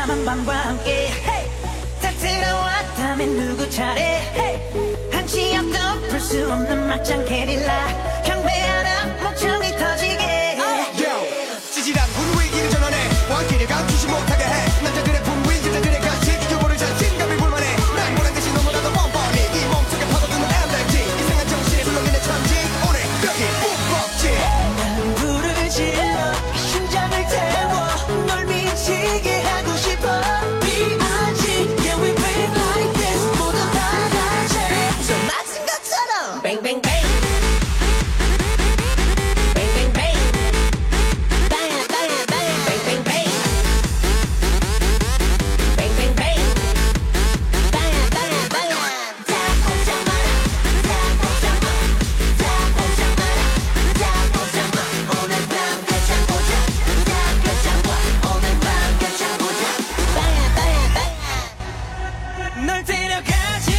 까만 밤과 함께. 다 들어왔다면 누구 차례? 한치 앞도 풀 수 없는 막장 게릴라. 경배하라 목청이 터지게. Yo, 찌질한 분위기를 전환해. 왕길을 감추지 못하게 해. 남자들의 분위기 여자들의 가식 규모를 자신감이 불만해. 난 보란 듯이 너무나도 뻔뻔히 이 몸속에 파고드는 엘렉지 이상한 정신에 술렁이는 천지. 오늘 여기 묵벅지 bang. 널 데려가 지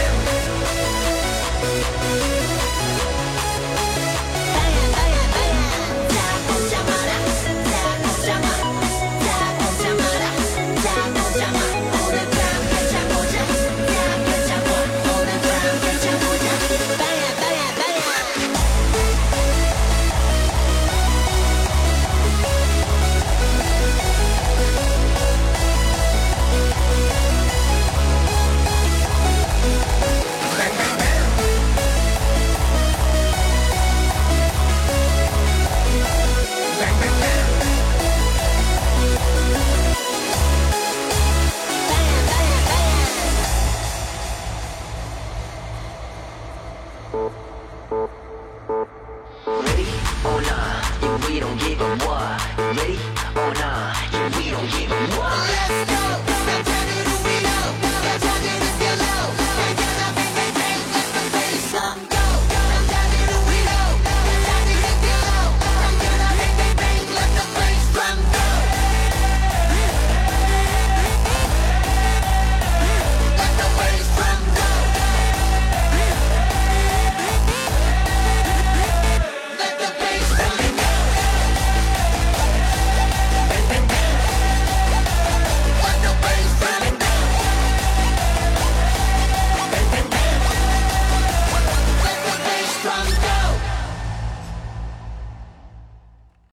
we don't give a what. Ready oh, or not? Yeah, we don't give a what. Let's go.